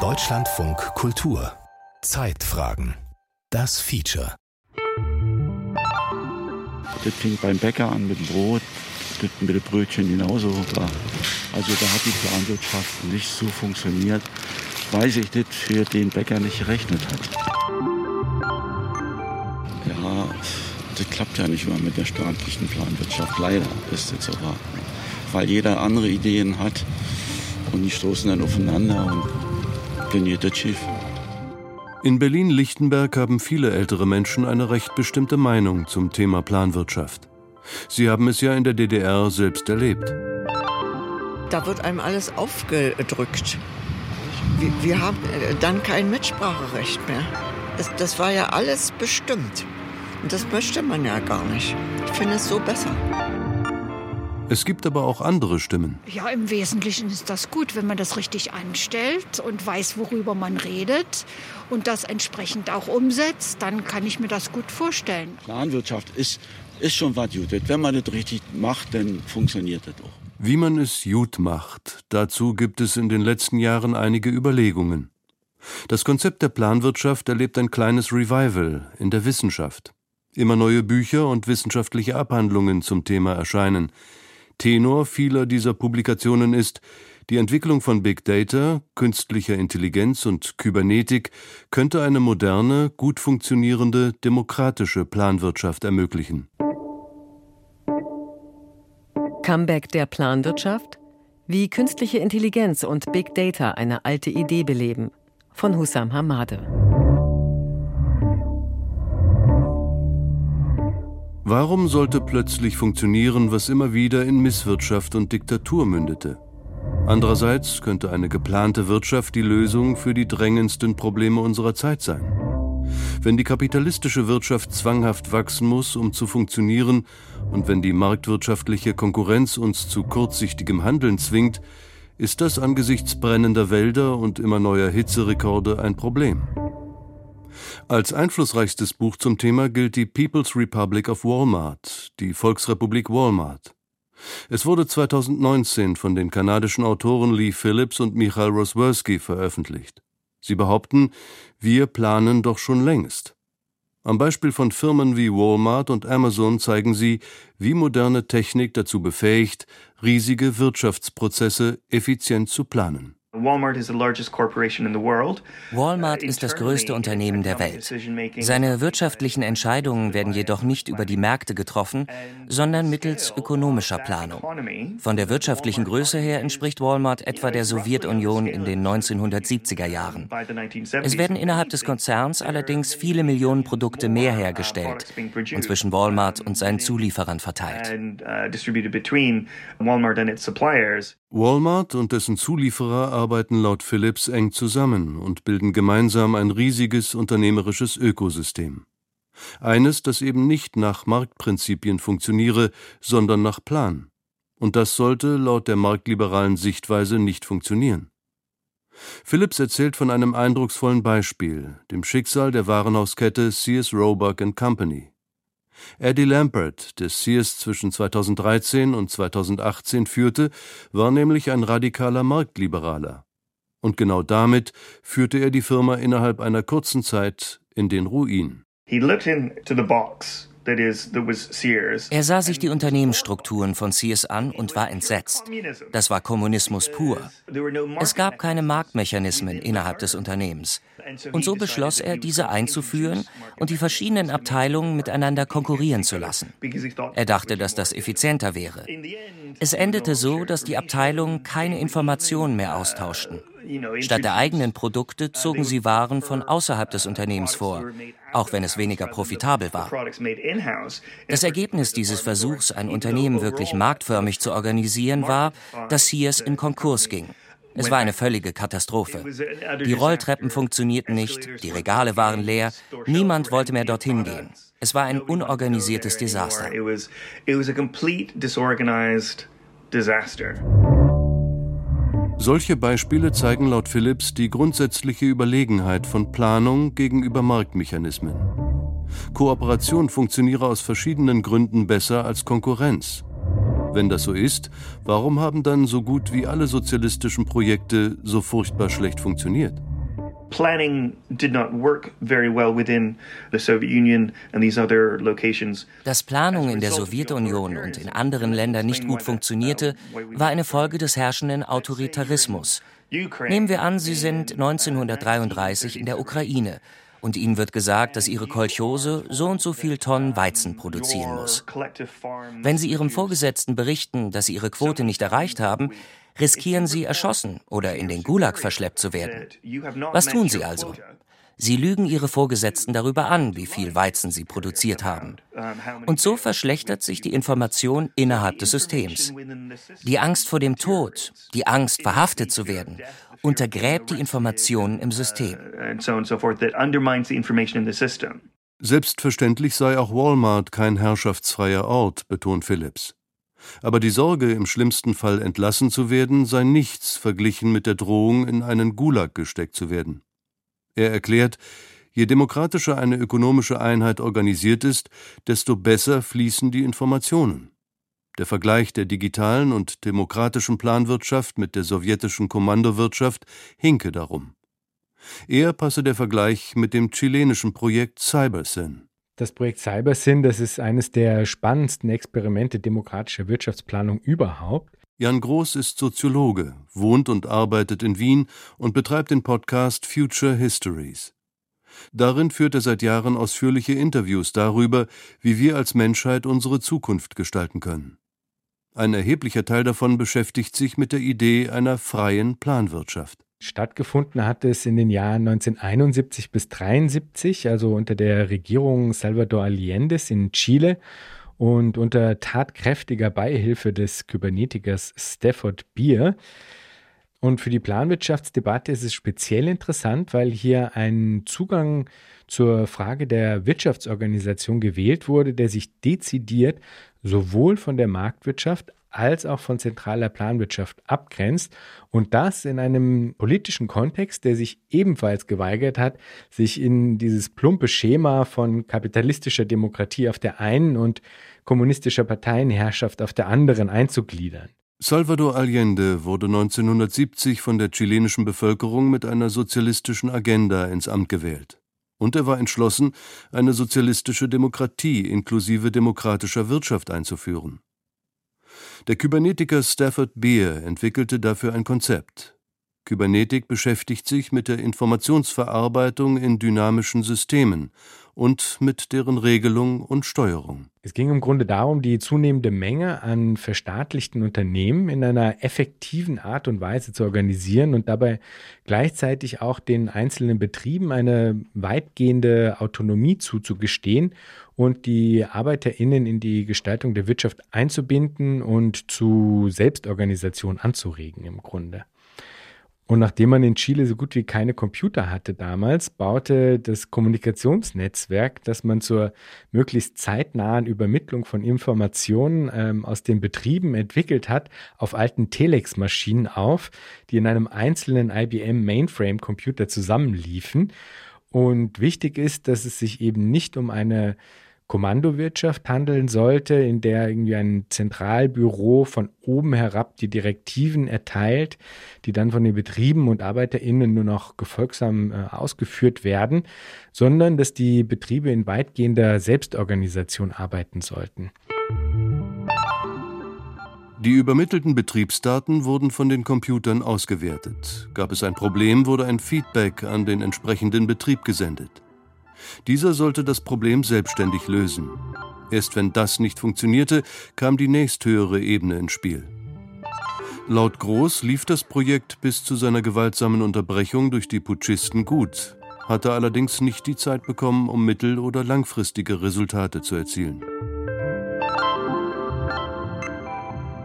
Deutschlandfunk Kultur Zeitfragen Das Feature Das fing beim Bäcker an mit dem Brot, das mit dem Brötchen genauso. Also da hat die Planwirtschaft nicht so funktioniert, weil sich das für den Bäcker nicht gerechnet hat. Ja, das klappt ja nicht immer mit der staatlichen Planwirtschaft. Leider ist das so. Weil jeder andere Ideen hat und die stoßen dann aufeinander und dann geht das schief. In Berlin-Lichtenberg haben viele ältere Menschen eine recht bestimmte Meinung zum Thema Planwirtschaft. Sie haben es ja in der DDR selbst erlebt. Da wird einem alles aufgedrückt. Wir, wir haben äh, dann kein Mitspracherecht mehr. Das, das war ja alles bestimmt. Und das möchte man ja gar nicht. Ich finde es so besser. Es gibt aber auch andere Stimmen. Ja, im Wesentlichen ist das gut, wenn man das richtig anstellt und weiß, worüber man redet und das entsprechend auch umsetzt, dann kann ich mir das gut vorstellen. Planwirtschaft ist, ist schon was Gutes. Wenn man das richtig macht, dann funktioniert das auch. Wie man es gut macht, dazu gibt es in den letzten Jahren einige Überlegungen. Das Konzept der Planwirtschaft erlebt ein kleines Revival in der Wissenschaft. Immer neue Bücher und wissenschaftliche Abhandlungen zum Thema erscheinen. Tenor vieler dieser Publikationen ist, die Entwicklung von Big Data, künstlicher Intelligenz und Kybernetik könnte eine moderne, gut funktionierende, demokratische Planwirtschaft ermöglichen. Comeback der Planwirtschaft? Wie künstliche Intelligenz und Big Data eine alte Idee beleben. Von Hussam Hamade. Warum sollte plötzlich funktionieren, was immer wieder in Misswirtschaft und Diktatur mündete? Andererseits könnte eine geplante Wirtschaft die Lösung für die drängendsten Probleme unserer Zeit sein. Wenn die kapitalistische Wirtschaft zwanghaft wachsen muss, um zu funktionieren, und wenn die marktwirtschaftliche Konkurrenz uns zu kurzsichtigem Handeln zwingt, ist das angesichts brennender Wälder und immer neuer Hitzerekorde ein Problem. Als einflussreichstes Buch zum Thema gilt die People's Republic of Walmart, die Volksrepublik Walmart. Es wurde 2019 von den kanadischen Autoren Lee Phillips und Michael Rosworski veröffentlicht. Sie behaupten, wir planen doch schon längst. Am Beispiel von Firmen wie Walmart und Amazon zeigen sie, wie moderne Technik dazu befähigt, riesige Wirtschaftsprozesse effizient zu planen. Walmart ist das größte Unternehmen der Welt. Seine wirtschaftlichen Entscheidungen werden jedoch nicht über die Märkte getroffen, sondern mittels ökonomischer Planung. Von der wirtschaftlichen Größe her entspricht Walmart etwa der Sowjetunion in den 1970er Jahren. Es werden innerhalb des Konzerns allerdings viele Millionen Produkte mehr hergestellt und zwischen Walmart und seinen Zulieferern verteilt. Walmart und dessen Zulieferer arbeiten laut Philips eng zusammen und bilden gemeinsam ein riesiges unternehmerisches Ökosystem. Eines, das eben nicht nach Marktprinzipien funktioniere, sondern nach Plan. Und das sollte laut der marktliberalen Sichtweise nicht funktionieren. Philips erzählt von einem eindrucksvollen Beispiel, dem Schicksal der Warenhauskette Sears Roebuck Company. Eddie Lampert, der Sears zwischen 2013 und 2018 führte, war nämlich ein radikaler Marktliberaler. Und genau damit führte er die Firma innerhalb einer kurzen Zeit in den Ruin. He looked into the box er sah sich die Unternehmensstrukturen von Sears an und war entsetzt. Das war Kommunismus pur. Es gab keine Marktmechanismen innerhalb des Unternehmens. Und so beschloss er, diese einzuführen und die verschiedenen Abteilungen miteinander konkurrieren zu lassen. Er dachte, dass das effizienter wäre. Es endete so, dass die Abteilungen keine Informationen mehr austauschten. Statt der eigenen Produkte zogen sie Waren von außerhalb des Unternehmens vor, auch wenn es weniger profitabel war. Das Ergebnis dieses Versuchs, ein Unternehmen wirklich marktförmig zu organisieren, war, dass Sears in Konkurs ging. Es war eine völlige Katastrophe. Die Rolltreppen funktionierten nicht, die Regale waren leer, niemand wollte mehr dorthin gehen. Es war ein unorganisiertes Desaster. Solche Beispiele zeigen laut Phillips die grundsätzliche Überlegenheit von Planung gegenüber Marktmechanismen. Kooperation funktioniere aus verschiedenen Gründen besser als Konkurrenz. Wenn das so ist, warum haben dann so gut wie alle sozialistischen Projekte so furchtbar schlecht funktioniert? Planning did not work very well within the Soviet Union and these other locations. Dass Planung in der Sowjetunion und in anderen Ländern nicht gut funktionierte, war eine Folge des herrschenden Autoritarismus. Nehmen wir an, Sie sind 1933 in der Ukraine und ihnen wird gesagt, dass ihre Kolchose so und so viel Tonnen Weizen produzieren muss. Wenn sie ihrem Vorgesetzten berichten, dass sie ihre Quote nicht erreicht haben, riskieren sie erschossen oder in den Gulag verschleppt zu werden. Was tun sie also? Sie lügen ihre Vorgesetzten darüber an, wie viel Weizen sie produziert haben. Und so verschlechtert sich die Information innerhalb des Systems. Die Angst vor dem Tod, die Angst, verhaftet zu werden, untergräbt die Informationen im System. Selbstverständlich sei auch Walmart kein herrschaftsfreier Ort, betont Phillips. Aber die Sorge, im schlimmsten Fall entlassen zu werden, sei nichts verglichen mit der Drohung, in einen Gulag gesteckt zu werden. Er erklärt, je demokratischer eine ökonomische Einheit organisiert ist, desto besser fließen die Informationen. Der Vergleich der digitalen und demokratischen Planwirtschaft mit der sowjetischen Kommandowirtschaft hinke darum. Eher passe der Vergleich mit dem chilenischen Projekt CyberSyn. Das Projekt CyberSyn, das ist eines der spannendsten Experimente demokratischer Wirtschaftsplanung überhaupt. Jan Groß ist Soziologe, wohnt und arbeitet in Wien und betreibt den Podcast Future Histories. Darin führt er seit Jahren ausführliche Interviews darüber, wie wir als Menschheit unsere Zukunft gestalten können. Ein erheblicher Teil davon beschäftigt sich mit der Idee einer freien Planwirtschaft. Stattgefunden hat es in den Jahren 1971 bis 1973, also unter der Regierung Salvador Allende's in Chile und unter tatkräftiger Beihilfe des Kybernetikers Stafford Beer. Und für die Planwirtschaftsdebatte ist es speziell interessant, weil hier ein Zugang zur Frage der Wirtschaftsorganisation gewählt wurde, der sich dezidiert sowohl von der Marktwirtschaft als auch von zentraler Planwirtschaft abgrenzt und das in einem politischen Kontext, der sich ebenfalls geweigert hat, sich in dieses plumpe Schema von kapitalistischer Demokratie auf der einen und kommunistischer Parteienherrschaft auf der anderen einzugliedern. Salvador Allende wurde 1970 von der chilenischen Bevölkerung mit einer sozialistischen Agenda ins Amt gewählt. Und er war entschlossen, eine sozialistische Demokratie inklusive demokratischer Wirtschaft einzuführen. Der Kybernetiker Stafford Beer entwickelte dafür ein Konzept. Kybernetik beschäftigt sich mit der Informationsverarbeitung in dynamischen Systemen und mit deren Regelung und Steuerung. Es ging im Grunde darum, die zunehmende Menge an verstaatlichten Unternehmen in einer effektiven Art und Weise zu organisieren und dabei gleichzeitig auch den einzelnen Betrieben eine weitgehende Autonomie zuzugestehen und die Arbeiterinnen in die Gestaltung der Wirtschaft einzubinden und zu Selbstorganisation anzuregen im Grunde. Und nachdem man in Chile so gut wie keine Computer hatte damals, baute das Kommunikationsnetzwerk, das man zur möglichst zeitnahen Übermittlung von Informationen ähm, aus den Betrieben entwickelt hat, auf alten Telex-Maschinen auf, die in einem einzelnen IBM Mainframe-Computer zusammenliefen. Und wichtig ist, dass es sich eben nicht um eine Kommandowirtschaft handeln sollte, in der irgendwie ein Zentralbüro von oben herab die Direktiven erteilt, die dann von den Betrieben und Arbeiterinnen nur noch gefolgsam äh, ausgeführt werden, sondern dass die Betriebe in weitgehender Selbstorganisation arbeiten sollten. Die übermittelten Betriebsdaten wurden von den Computern ausgewertet. Gab es ein Problem, wurde ein Feedback an den entsprechenden Betrieb gesendet. Dieser sollte das Problem selbstständig lösen. Erst wenn das nicht funktionierte, kam die nächsthöhere Ebene ins Spiel. Laut Groß lief das Projekt bis zu seiner gewaltsamen Unterbrechung durch die Putschisten gut, hatte allerdings nicht die Zeit bekommen, um mittel- oder langfristige Resultate zu erzielen.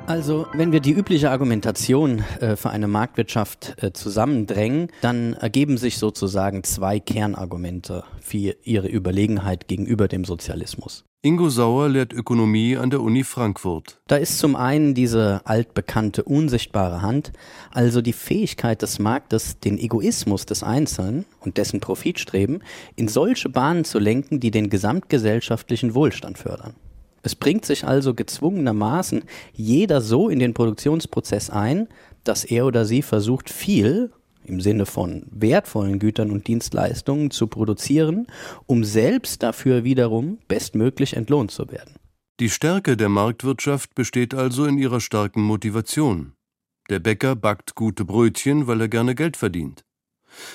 Also, wenn wir die übliche Argumentation äh, für eine Marktwirtschaft äh, zusammendrängen, dann ergeben sich sozusagen zwei Kernargumente für ihre Überlegenheit gegenüber dem Sozialismus. Ingo Sauer lehrt Ökonomie an der Uni Frankfurt. Da ist zum einen diese altbekannte unsichtbare Hand, also die Fähigkeit des Marktes, den Egoismus des Einzelnen und dessen Profitstreben in solche Bahnen zu lenken, die den gesamtgesellschaftlichen Wohlstand fördern. Es bringt sich also gezwungenermaßen jeder so in den Produktionsprozess ein, dass er oder sie versucht, viel im Sinne von wertvollen Gütern und Dienstleistungen zu produzieren, um selbst dafür wiederum bestmöglich entlohnt zu werden. Die Stärke der Marktwirtschaft besteht also in ihrer starken Motivation. Der Bäcker backt gute Brötchen, weil er gerne Geld verdient.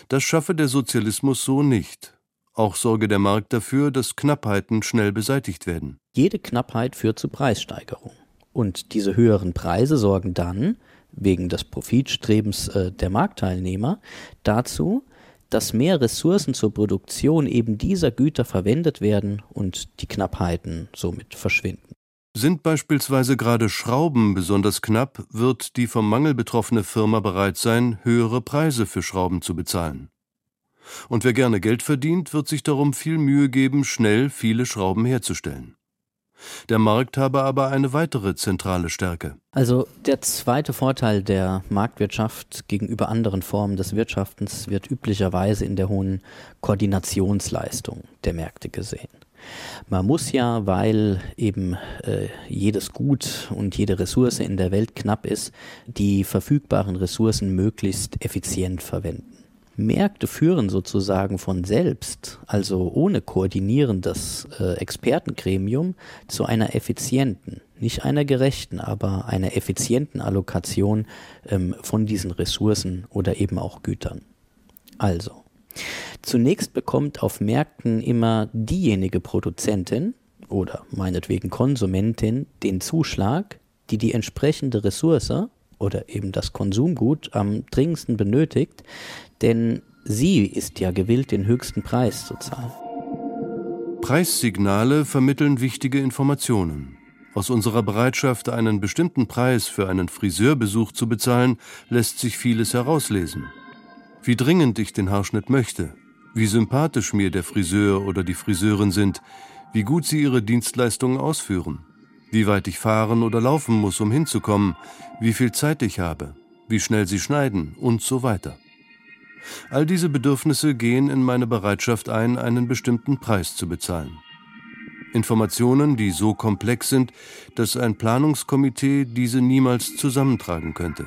Das schaffe der Sozialismus so nicht. Auch sorge der Markt dafür, dass Knappheiten schnell beseitigt werden. Jede Knappheit führt zu Preissteigerung. Und diese höheren Preise sorgen dann, wegen des Profitstrebens äh, der Marktteilnehmer, dazu, dass mehr Ressourcen zur Produktion eben dieser Güter verwendet werden und die Knappheiten somit verschwinden. Sind beispielsweise gerade Schrauben besonders knapp, wird die vom Mangel betroffene Firma bereit sein, höhere Preise für Schrauben zu bezahlen. Und wer gerne Geld verdient, wird sich darum viel Mühe geben, schnell viele Schrauben herzustellen. Der Markt habe aber eine weitere zentrale Stärke. Also der zweite Vorteil der Marktwirtschaft gegenüber anderen Formen des Wirtschaftens wird üblicherweise in der hohen Koordinationsleistung der Märkte gesehen. Man muss ja, weil eben äh, jedes Gut und jede Ressource in der Welt knapp ist, die verfügbaren Ressourcen möglichst effizient verwenden. Märkte führen sozusagen von selbst, also ohne koordinierendes äh, Expertengremium, zu einer effizienten, nicht einer gerechten, aber einer effizienten Allokation ähm, von diesen Ressourcen oder eben auch Gütern. Also, zunächst bekommt auf Märkten immer diejenige Produzentin oder meinetwegen Konsumentin den Zuschlag, die die entsprechende Ressource oder eben das Konsumgut am dringendsten benötigt, denn sie ist ja gewillt, den höchsten Preis zu zahlen. Preissignale vermitteln wichtige Informationen. Aus unserer Bereitschaft, einen bestimmten Preis für einen Friseurbesuch zu bezahlen, lässt sich vieles herauslesen. Wie dringend ich den Haarschnitt möchte, wie sympathisch mir der Friseur oder die Friseurin sind, wie gut sie ihre Dienstleistungen ausführen, wie weit ich fahren oder laufen muss, um hinzukommen, wie viel Zeit ich habe, wie schnell sie schneiden und so weiter. All diese Bedürfnisse gehen in meine Bereitschaft ein, einen bestimmten Preis zu bezahlen. Informationen, die so komplex sind, dass ein Planungskomitee diese niemals zusammentragen könnte.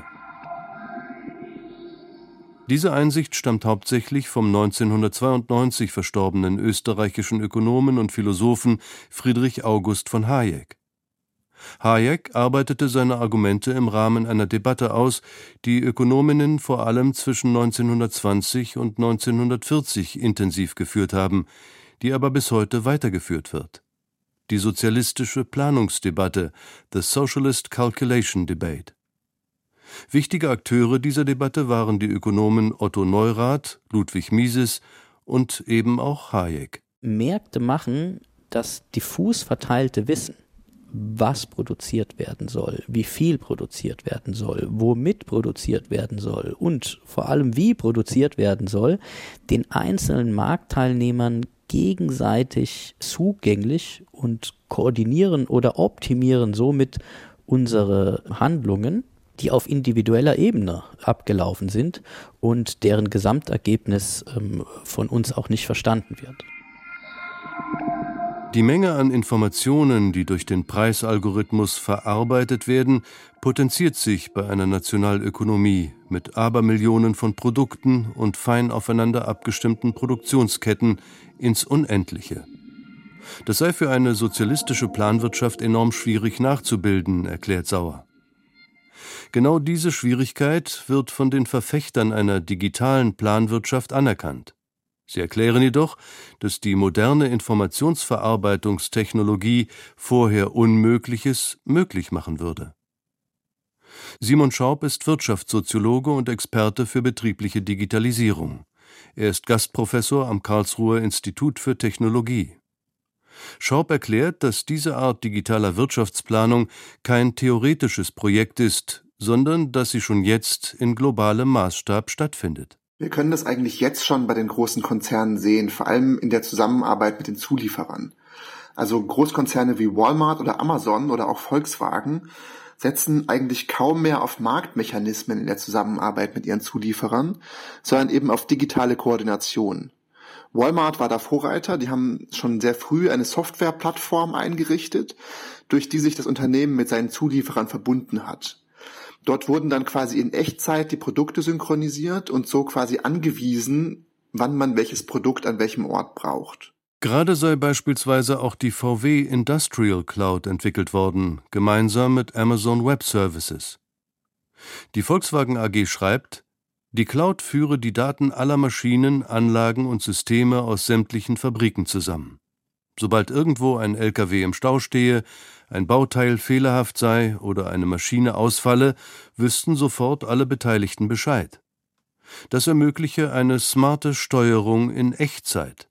Diese Einsicht stammt hauptsächlich vom 1992 verstorbenen österreichischen Ökonomen und Philosophen Friedrich August von Hayek. Hayek arbeitete seine Argumente im Rahmen einer Debatte aus, die Ökonominnen vor allem zwischen 1920 und 1940 intensiv geführt haben, die aber bis heute weitergeführt wird. Die sozialistische Planungsdebatte, The Socialist Calculation Debate. Wichtige Akteure dieser Debatte waren die Ökonomen Otto Neurath, Ludwig Mises und eben auch Hayek. Märkte machen das diffus verteilte Wissen was produziert werden soll, wie viel produziert werden soll, womit produziert werden soll und vor allem wie produziert werden soll, den einzelnen Marktteilnehmern gegenseitig zugänglich und koordinieren oder optimieren somit unsere Handlungen, die auf individueller Ebene abgelaufen sind und deren Gesamtergebnis ähm, von uns auch nicht verstanden wird. Die Menge an Informationen, die durch den Preisalgorithmus verarbeitet werden, potenziert sich bei einer Nationalökonomie mit Abermillionen von Produkten und fein aufeinander abgestimmten Produktionsketten ins Unendliche. Das sei für eine sozialistische Planwirtschaft enorm schwierig nachzubilden, erklärt Sauer. Genau diese Schwierigkeit wird von den Verfechtern einer digitalen Planwirtschaft anerkannt. Sie erklären jedoch, dass die moderne Informationsverarbeitungstechnologie vorher Unmögliches möglich machen würde. Simon Schaub ist Wirtschaftssoziologe und Experte für betriebliche Digitalisierung. Er ist Gastprofessor am Karlsruher Institut für Technologie. Schaub erklärt, dass diese Art digitaler Wirtschaftsplanung kein theoretisches Projekt ist, sondern dass sie schon jetzt in globalem Maßstab stattfindet. Wir können das eigentlich jetzt schon bei den großen Konzernen sehen, vor allem in der Zusammenarbeit mit den Zulieferern. Also Großkonzerne wie Walmart oder Amazon oder auch Volkswagen setzen eigentlich kaum mehr auf Marktmechanismen in der Zusammenarbeit mit ihren Zulieferern, sondern eben auf digitale Koordination. Walmart war da Vorreiter. Die haben schon sehr früh eine Softwareplattform eingerichtet, durch die sich das Unternehmen mit seinen Zulieferern verbunden hat. Dort wurden dann quasi in Echtzeit die Produkte synchronisiert und so quasi angewiesen, wann man welches Produkt an welchem Ort braucht. Gerade sei beispielsweise auch die VW Industrial Cloud entwickelt worden, gemeinsam mit Amazon Web Services. Die Volkswagen AG schreibt, die Cloud führe die Daten aller Maschinen, Anlagen und Systeme aus sämtlichen Fabriken zusammen. Sobald irgendwo ein LKW im Stau stehe, ein Bauteil fehlerhaft sei oder eine Maschine ausfalle, wüssten sofort alle Beteiligten Bescheid. Das ermögliche eine smarte Steuerung in Echtzeit.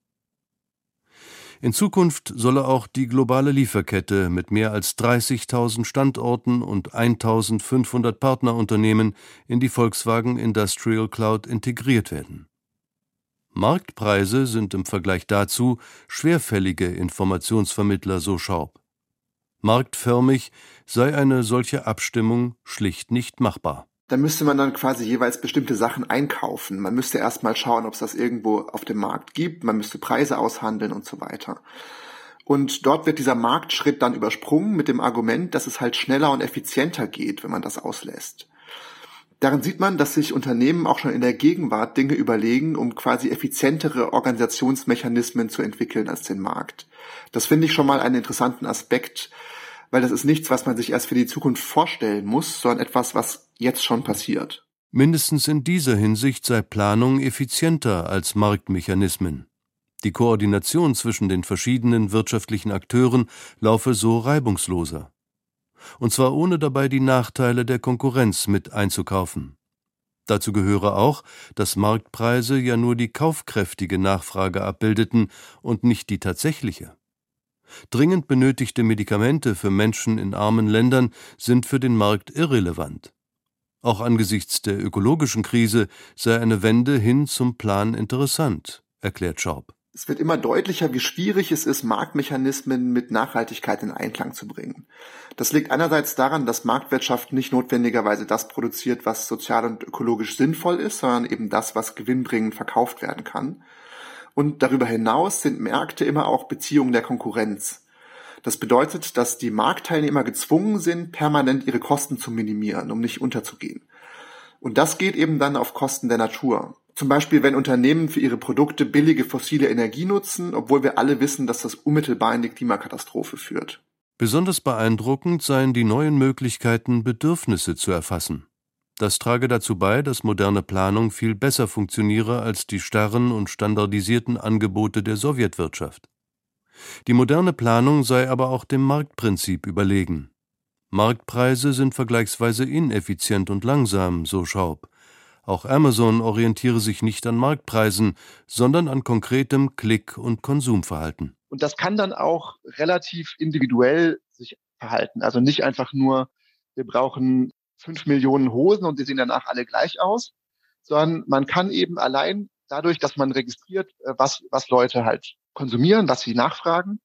In Zukunft solle auch die globale Lieferkette mit mehr als 30.000 Standorten und 1.500 Partnerunternehmen in die Volkswagen Industrial Cloud integriert werden. Marktpreise sind im Vergleich dazu schwerfällige Informationsvermittler, so Schaub. Marktförmig sei eine solche Abstimmung schlicht nicht machbar da müsste man dann quasi jeweils bestimmte Sachen einkaufen. Man müsste erstmal schauen, ob es das irgendwo auf dem Markt gibt. Man müsste Preise aushandeln und so weiter. Und dort wird dieser Marktschritt dann übersprungen mit dem Argument, dass es halt schneller und effizienter geht, wenn man das auslässt. Darin sieht man, dass sich Unternehmen auch schon in der Gegenwart Dinge überlegen, um quasi effizientere Organisationsmechanismen zu entwickeln als den Markt. Das finde ich schon mal einen interessanten Aspekt, weil das ist nichts, was man sich erst für die Zukunft vorstellen muss, sondern etwas, was jetzt schon passiert. Mindestens in dieser Hinsicht sei Planung effizienter als Marktmechanismen. Die Koordination zwischen den verschiedenen wirtschaftlichen Akteuren laufe so reibungsloser. Und zwar ohne dabei die Nachteile der Konkurrenz mit einzukaufen. Dazu gehöre auch, dass Marktpreise ja nur die kaufkräftige Nachfrage abbildeten und nicht die tatsächliche. Dringend benötigte Medikamente für Menschen in armen Ländern sind für den Markt irrelevant. Auch angesichts der ökologischen Krise sei eine Wende hin zum Plan interessant, erklärt Schaub. Es wird immer deutlicher, wie schwierig es ist, Marktmechanismen mit Nachhaltigkeit in Einklang zu bringen. Das liegt einerseits daran, dass Marktwirtschaft nicht notwendigerweise das produziert, was sozial und ökologisch sinnvoll ist, sondern eben das, was gewinnbringend verkauft werden kann. Und darüber hinaus sind Märkte immer auch Beziehungen der Konkurrenz. Das bedeutet, dass die Marktteilnehmer gezwungen sind, permanent ihre Kosten zu minimieren, um nicht unterzugehen. Und das geht eben dann auf Kosten der Natur. Zum Beispiel, wenn Unternehmen für ihre Produkte billige fossile Energie nutzen, obwohl wir alle wissen, dass das unmittelbar in die Klimakatastrophe führt. Besonders beeindruckend seien die neuen Möglichkeiten, Bedürfnisse zu erfassen. Das trage dazu bei, dass moderne Planung viel besser funktioniere als die starren und standardisierten Angebote der Sowjetwirtschaft. Die moderne Planung sei aber auch dem Marktprinzip überlegen. Marktpreise sind vergleichsweise ineffizient und langsam, so Schaub. Auch Amazon orientiere sich nicht an Marktpreisen, sondern an konkretem Klick- und Konsumverhalten. Und das kann dann auch relativ individuell sich verhalten. Also nicht einfach nur, wir brauchen fünf Millionen Hosen und die sehen danach alle gleich aus, sondern man kann eben allein dadurch, dass man registriert, äh, was, was Leute halt konsumieren, was sie nachfragen,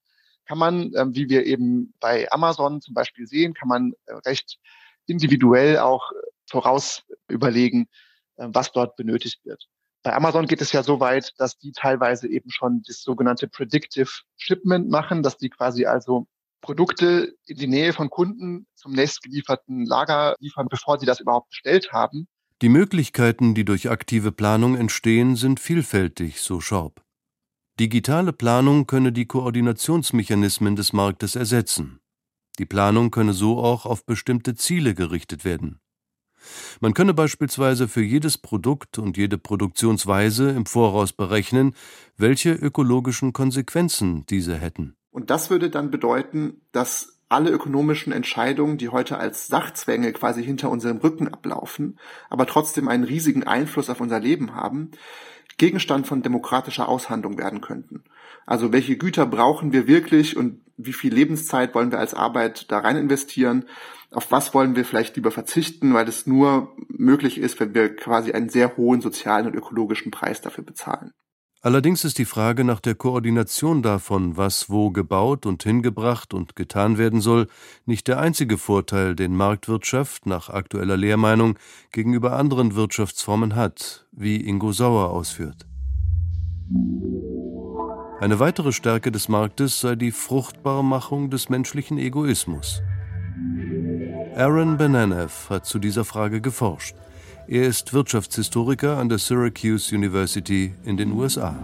kann man, ähm, wie wir eben bei Amazon zum Beispiel sehen, kann man äh, recht individuell auch äh, voraus überlegen, was dort benötigt wird. Bei Amazon geht es ja so weit, dass die teilweise eben schon das sogenannte Predictive Shipment machen, dass die quasi also Produkte in die Nähe von Kunden zum nächstgelieferten Lager liefern, bevor sie das überhaupt bestellt haben. Die Möglichkeiten, die durch aktive Planung entstehen, sind vielfältig, so Schorb. Digitale Planung könne die Koordinationsmechanismen des Marktes ersetzen. Die Planung könne so auch auf bestimmte Ziele gerichtet werden. Man könne beispielsweise für jedes Produkt und jede Produktionsweise im Voraus berechnen, welche ökologischen Konsequenzen diese hätten. Und das würde dann bedeuten, dass alle ökonomischen Entscheidungen, die heute als Sachzwänge quasi hinter unserem Rücken ablaufen, aber trotzdem einen riesigen Einfluss auf unser Leben haben, Gegenstand von demokratischer Aushandlung werden könnten. Also welche Güter brauchen wir wirklich und wie viel Lebenszeit wollen wir als Arbeit da rein investieren? Auf was wollen wir vielleicht lieber verzichten, weil es nur möglich ist, wenn wir quasi einen sehr hohen sozialen und ökologischen Preis dafür bezahlen. Allerdings ist die Frage nach der Koordination davon, was wo gebaut und hingebracht und getan werden soll, nicht der einzige Vorteil, den Marktwirtschaft nach aktueller Lehrmeinung gegenüber anderen Wirtschaftsformen hat, wie Ingo Sauer ausführt. Eine weitere Stärke des Marktes sei die Fruchtbarmachung des menschlichen Egoismus. Aaron Benanev hat zu dieser Frage geforscht. Er ist Wirtschaftshistoriker an der Syracuse University in den USA.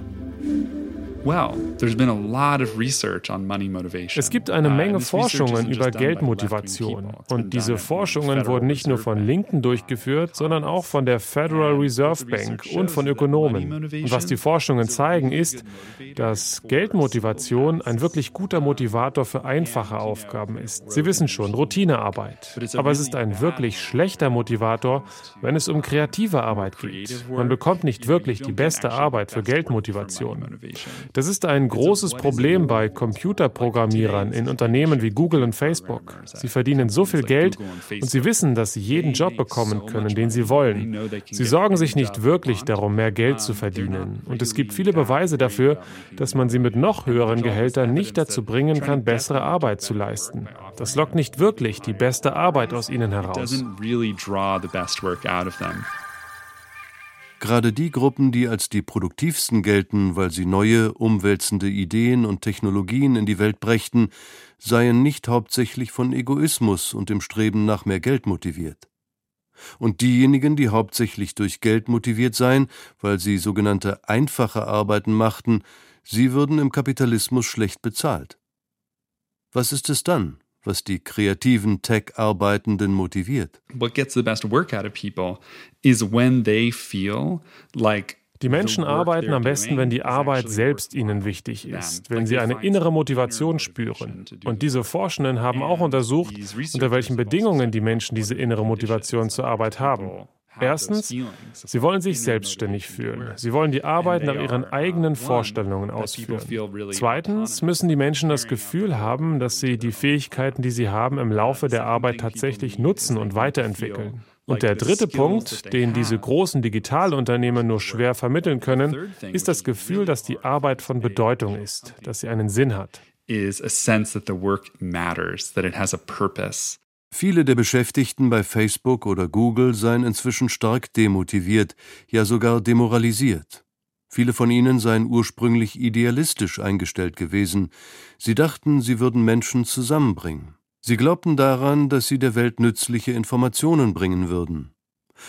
Es gibt eine uh, Menge Forschungen über Geldmotivation. Und diese Forschungen wurden nicht nur von Linken durchgeführt, sondern auch von der Federal Reserve Bank und von Ökonomen. Und was die Forschungen zeigen, ist, dass Geldmotivation ein wirklich guter Motivator für einfache Aufgaben ist. Sie wissen schon, Routinearbeit. Aber es ist ein wirklich schlechter Motivator, wenn es um kreative Arbeit geht. Man bekommt nicht wirklich die beste Arbeit für Geldmotivation. Das ist ein großes Problem bei Computerprogrammierern in Unternehmen wie Google und Facebook. Sie verdienen so viel Geld und sie wissen, dass sie jeden Job bekommen können, den sie wollen. Sie sorgen sich nicht wirklich darum, mehr Geld zu verdienen. Und es gibt viele Beweise dafür, dass man sie mit noch höheren Gehältern nicht dazu bringen kann, bessere Arbeit zu leisten. Das lockt nicht wirklich die beste Arbeit aus ihnen heraus. Gerade die Gruppen, die als die produktivsten gelten, weil sie neue, umwälzende Ideen und Technologien in die Welt brächten, seien nicht hauptsächlich von Egoismus und dem Streben nach mehr Geld motiviert. Und diejenigen, die hauptsächlich durch Geld motiviert seien, weil sie sogenannte einfache Arbeiten machten, sie würden im Kapitalismus schlecht bezahlt. Was ist es dann, was die kreativen Tech-Arbeitenden motiviert. What gets the best work out of people is when they feel like die Menschen arbeiten am besten, wenn die Arbeit selbst ihnen wichtig ist, wenn sie eine innere Motivation spüren. Und diese Forschenden haben auch untersucht, unter welchen Bedingungen die Menschen diese innere Motivation zur Arbeit haben. Erstens, sie wollen sich selbstständig fühlen. Sie wollen die Arbeit nach ihren eigenen Vorstellungen ausführen. Zweitens müssen die Menschen das Gefühl haben, dass sie die Fähigkeiten, die sie haben, im Laufe der Arbeit tatsächlich nutzen und weiterentwickeln. Und der dritte Punkt, den diese großen Digitalunternehmen nur schwer vermitteln können, ist das Gefühl, dass die Arbeit von Bedeutung ist, dass sie einen Sinn hat. Is a sense that the work matters, that it has a purpose. Viele der Beschäftigten bei Facebook oder Google seien inzwischen stark demotiviert, ja sogar demoralisiert. Viele von ihnen seien ursprünglich idealistisch eingestellt gewesen. Sie dachten, sie würden Menschen zusammenbringen. Sie glaubten daran, dass sie der Welt nützliche Informationen bringen würden.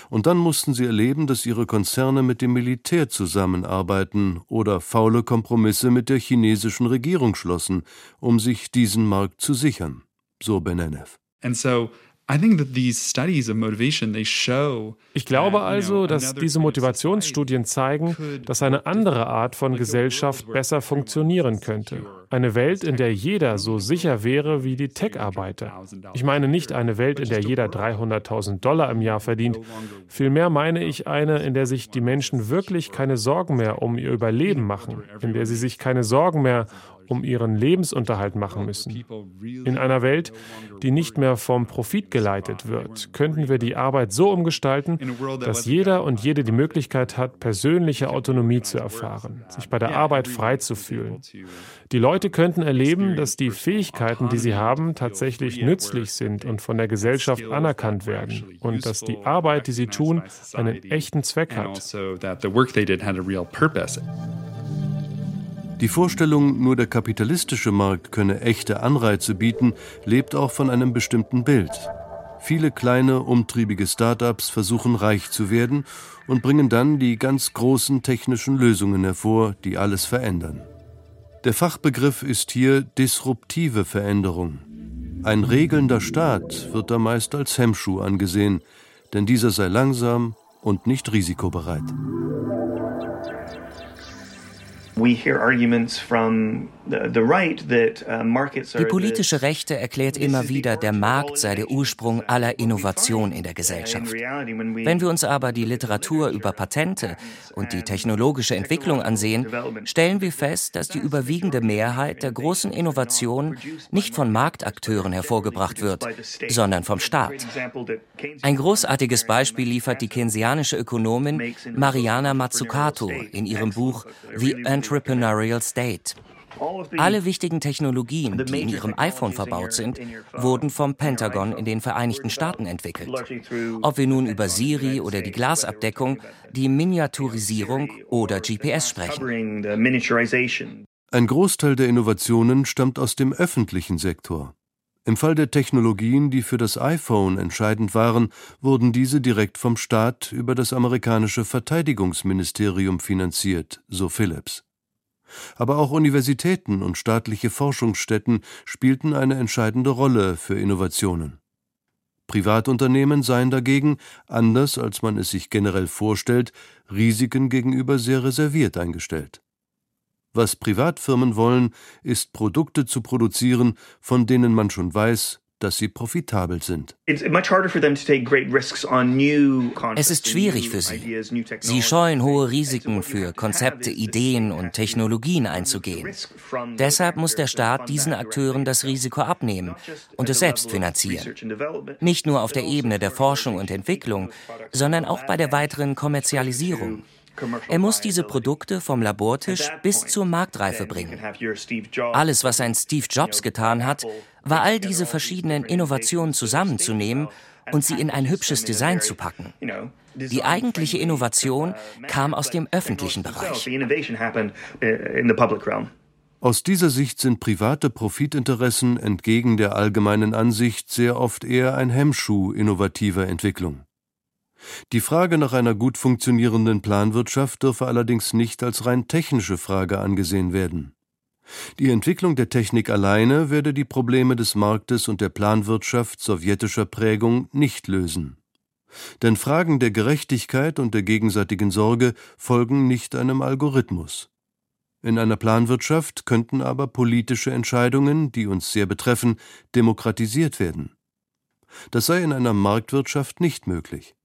Und dann mussten sie erleben, dass ihre Konzerne mit dem Militär zusammenarbeiten oder faule Kompromisse mit der chinesischen Regierung schlossen, um sich diesen Markt zu sichern, so Benenev. And so ich glaube also, dass diese Motivationsstudien zeigen, dass eine andere Art von Gesellschaft besser funktionieren könnte. Eine Welt, in der jeder so sicher wäre wie die Tech-Arbeiter. Ich meine nicht eine Welt, in der jeder 300.000 Dollar im Jahr verdient. Vielmehr meine ich eine, in der sich die Menschen wirklich keine Sorgen mehr um ihr Überleben machen, in der sie sich keine Sorgen mehr um ihren Lebensunterhalt machen müssen. In einer Welt, die nicht mehr vom Profit geleitet wird, könnten wir die Arbeit so umgestalten, dass jeder und jede die Möglichkeit hat, persönliche Autonomie zu erfahren, sich bei der Arbeit frei zu fühlen. Die Leute könnten erleben, dass die Fähigkeiten, die sie haben, tatsächlich nützlich sind und von der Gesellschaft anerkannt werden und dass die Arbeit, die sie tun, einen echten Zweck hat. Die Vorstellung, nur der kapitalistische Markt könne echte Anreize bieten, lebt auch von einem bestimmten Bild. Viele kleine, umtriebige Start-ups versuchen reich zu werden und bringen dann die ganz großen technischen Lösungen hervor, die alles verändern. Der Fachbegriff ist hier disruptive Veränderung. Ein regelnder Staat wird da meist als Hemmschuh angesehen, denn dieser sei langsam und nicht risikobereit. Uh, die politische Rechte erklärt immer wieder, der Markt sei der Ursprung aller Innovation in der Gesellschaft. Wenn wir uns aber die Literatur über Patente und die technologische Entwicklung ansehen, stellen wir fest, dass die überwiegende Mehrheit der großen Innovationen nicht von Marktakteuren hervorgebracht wird, sondern vom Staat. Ein großartiges Beispiel liefert die keynesianische Ökonomin Mariana Mazzucato in ihrem Buch The Entrepreneurial State. Alle wichtigen Technologien, die in Ihrem iPhone verbaut sind, wurden vom Pentagon in den Vereinigten Staaten entwickelt. Ob wir nun über Siri oder die Glasabdeckung, die Miniaturisierung oder GPS sprechen. Ein Großteil der Innovationen stammt aus dem öffentlichen Sektor. Im Fall der Technologien, die für das iPhone entscheidend waren, wurden diese direkt vom Staat über das amerikanische Verteidigungsministerium finanziert, so Phillips. Aber auch Universitäten und staatliche Forschungsstätten spielten eine entscheidende Rolle für Innovationen. Privatunternehmen seien dagegen, anders als man es sich generell vorstellt, Risiken gegenüber sehr reserviert eingestellt. Was Privatfirmen wollen, ist Produkte zu produzieren, von denen man schon weiß, dass sie profitabel sind. Es ist schwierig für sie. Sie scheuen hohe Risiken für Konzepte, Ideen und Technologien einzugehen. Deshalb muss der Staat diesen Akteuren das Risiko abnehmen und es selbst finanzieren. Nicht nur auf der Ebene der Forschung und Entwicklung, sondern auch bei der weiteren Kommerzialisierung. Er muss diese Produkte vom Labortisch bis zur Marktreife bringen. Alles, was ein Steve Jobs getan hat, war all diese verschiedenen Innovationen zusammenzunehmen und sie in ein hübsches Design zu packen. Die eigentliche Innovation kam aus dem öffentlichen Bereich. Aus dieser Sicht sind private Profitinteressen entgegen der allgemeinen Ansicht sehr oft eher ein Hemmschuh innovativer Entwicklung. Die Frage nach einer gut funktionierenden Planwirtschaft dürfe allerdings nicht als rein technische Frage angesehen werden. Die Entwicklung der Technik alleine werde die Probleme des Marktes und der Planwirtschaft sowjetischer Prägung nicht lösen. Denn Fragen der Gerechtigkeit und der gegenseitigen Sorge folgen nicht einem Algorithmus. In einer Planwirtschaft könnten aber politische Entscheidungen, die uns sehr betreffen, demokratisiert werden. Das sei in einer Marktwirtschaft nicht möglich.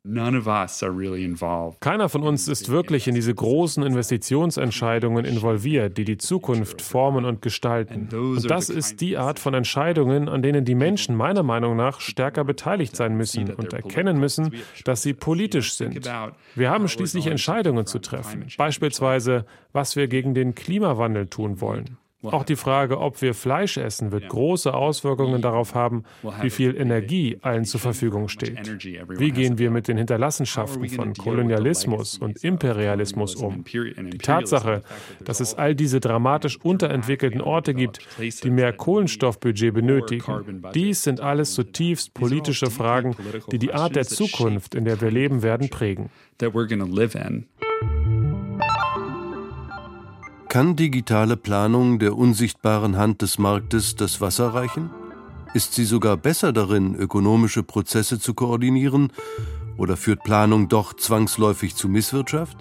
Keiner von uns ist wirklich in diese großen Investitionsentscheidungen involviert, die die Zukunft formen und gestalten. Und das ist die Art von Entscheidungen, an denen die Menschen meiner Meinung nach stärker beteiligt sein müssen und erkennen müssen, dass sie politisch sind. Wir haben schließlich Entscheidungen zu treffen, beispielsweise, was wir gegen den Klimawandel tun wollen. Auch die Frage, ob wir Fleisch essen, wird große Auswirkungen darauf haben, wie viel Energie allen zur Verfügung steht. Wie gehen wir mit den Hinterlassenschaften von Kolonialismus und Imperialismus um? Die Tatsache, dass es all diese dramatisch unterentwickelten Orte gibt, die mehr Kohlenstoffbudget benötigen, dies sind alles zutiefst politische Fragen, die die Art der Zukunft, in der wir leben werden, prägen. Kann digitale Planung der unsichtbaren Hand des Marktes das Wasser reichen? Ist sie sogar besser darin, ökonomische Prozesse zu koordinieren? Oder führt Planung doch zwangsläufig zu Misswirtschaft?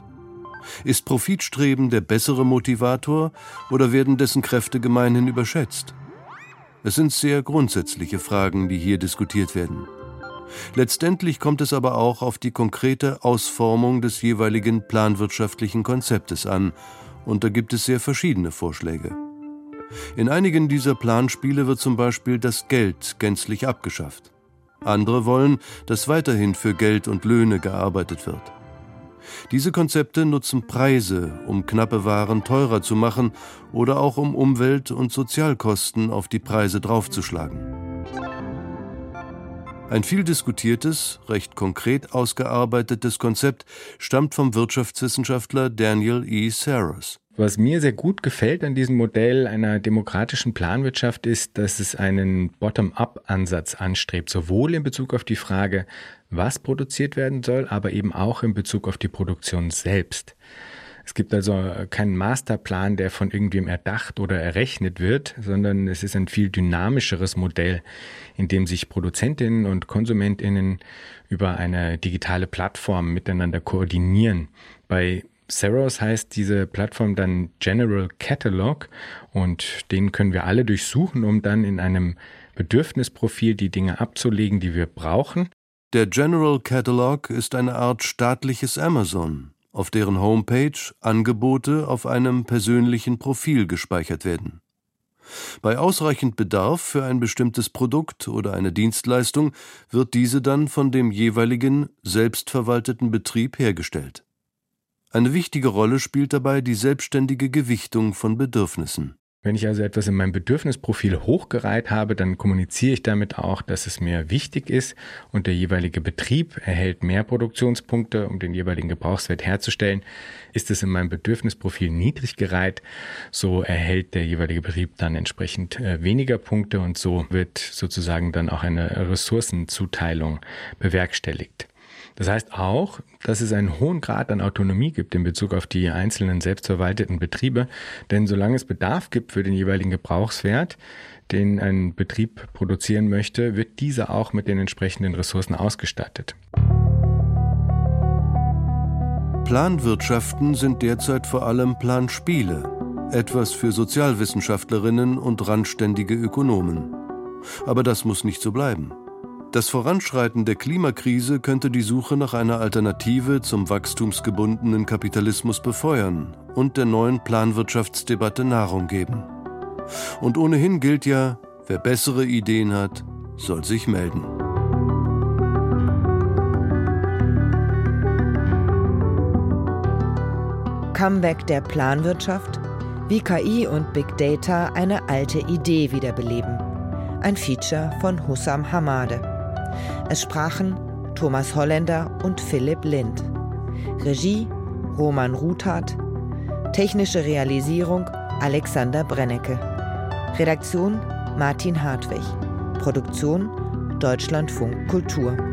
Ist Profitstreben der bessere Motivator oder werden dessen Kräfte gemeinhin überschätzt? Es sind sehr grundsätzliche Fragen, die hier diskutiert werden. Letztendlich kommt es aber auch auf die konkrete Ausformung des jeweiligen planwirtschaftlichen Konzeptes an und da gibt es sehr verschiedene Vorschläge. In einigen dieser Planspiele wird zum Beispiel das Geld gänzlich abgeschafft. Andere wollen, dass weiterhin für Geld und Löhne gearbeitet wird. Diese Konzepte nutzen Preise, um knappe Waren teurer zu machen oder auch um Umwelt- und Sozialkosten auf die Preise draufzuschlagen. Ein viel diskutiertes, recht konkret ausgearbeitetes Konzept stammt vom Wirtschaftswissenschaftler Daniel E. Saros. Was mir sehr gut gefällt an diesem Modell einer demokratischen Planwirtschaft ist, dass es einen Bottom-up-Ansatz anstrebt, sowohl in Bezug auf die Frage, was produziert werden soll, aber eben auch in Bezug auf die Produktion selbst. Es gibt also keinen Masterplan, der von irgendwem erdacht oder errechnet wird, sondern es ist ein viel dynamischeres Modell, in dem sich Produzentinnen und Konsumentinnen über eine digitale Plattform miteinander koordinieren. Bei Saros heißt diese Plattform dann General Catalog und den können wir alle durchsuchen, um dann in einem Bedürfnisprofil die Dinge abzulegen, die wir brauchen. Der General Catalog ist eine Art staatliches Amazon auf deren Homepage Angebote auf einem persönlichen Profil gespeichert werden. Bei ausreichend Bedarf für ein bestimmtes Produkt oder eine Dienstleistung wird diese dann von dem jeweiligen selbstverwalteten Betrieb hergestellt. Eine wichtige Rolle spielt dabei die selbstständige Gewichtung von Bedürfnissen Wenn ich also etwas in meinem Bedürfnisprofil hochgereiht habe, dann kommuniziere ich damit auch, dass es mir wichtig ist und der jeweilige Betrieb erhält mehr Produktionspunkte, um den jeweiligen Gebrauchswert herzustellen. Ist es in meinem Bedürfnisprofil niedrig gereiht, so erhält der jeweilige Betrieb dann entsprechend äh, weniger Punkte und so wird sozusagen dann auch eine Ressourcenzuteilung bewerkstelligt. Das heißt auch, dass es einen hohen Grad an Autonomie gibt in Bezug auf die einzelnen selbstverwalteten Betriebe, denn solange es Bedarf gibt für den jeweiligen Gebrauchswert, den ein Betrieb produzieren möchte, wird dieser auch mit den entsprechenden Ressourcen ausgestattet. Planwirtschaften sind derzeit vor allem Planspiele, etwas für Sozialwissenschaftlerinnen und randständige Ökonomen. Aber das muss nicht so bleiben. Das Voranschreiten der Klimakrise könnte die Suche nach einer Alternative zum wachstumsgebundenen Kapitalismus befeuern und der neuen Planwirtschaftsdebatte Nahrung geben. Und ohnehin gilt ja, wer bessere Ideen hat, soll sich melden. Comeback der Planwirtschaft, wie KI und Big Data eine alte Idee wiederbeleben. Ein Feature von Hussam Hamade. Es sprachen Thomas Holländer und Philipp Lind. Regie Roman Ruthardt. Technische Realisierung Alexander Brennecke. Redaktion Martin Hartwig. Produktion Deutschlandfunk Kultur.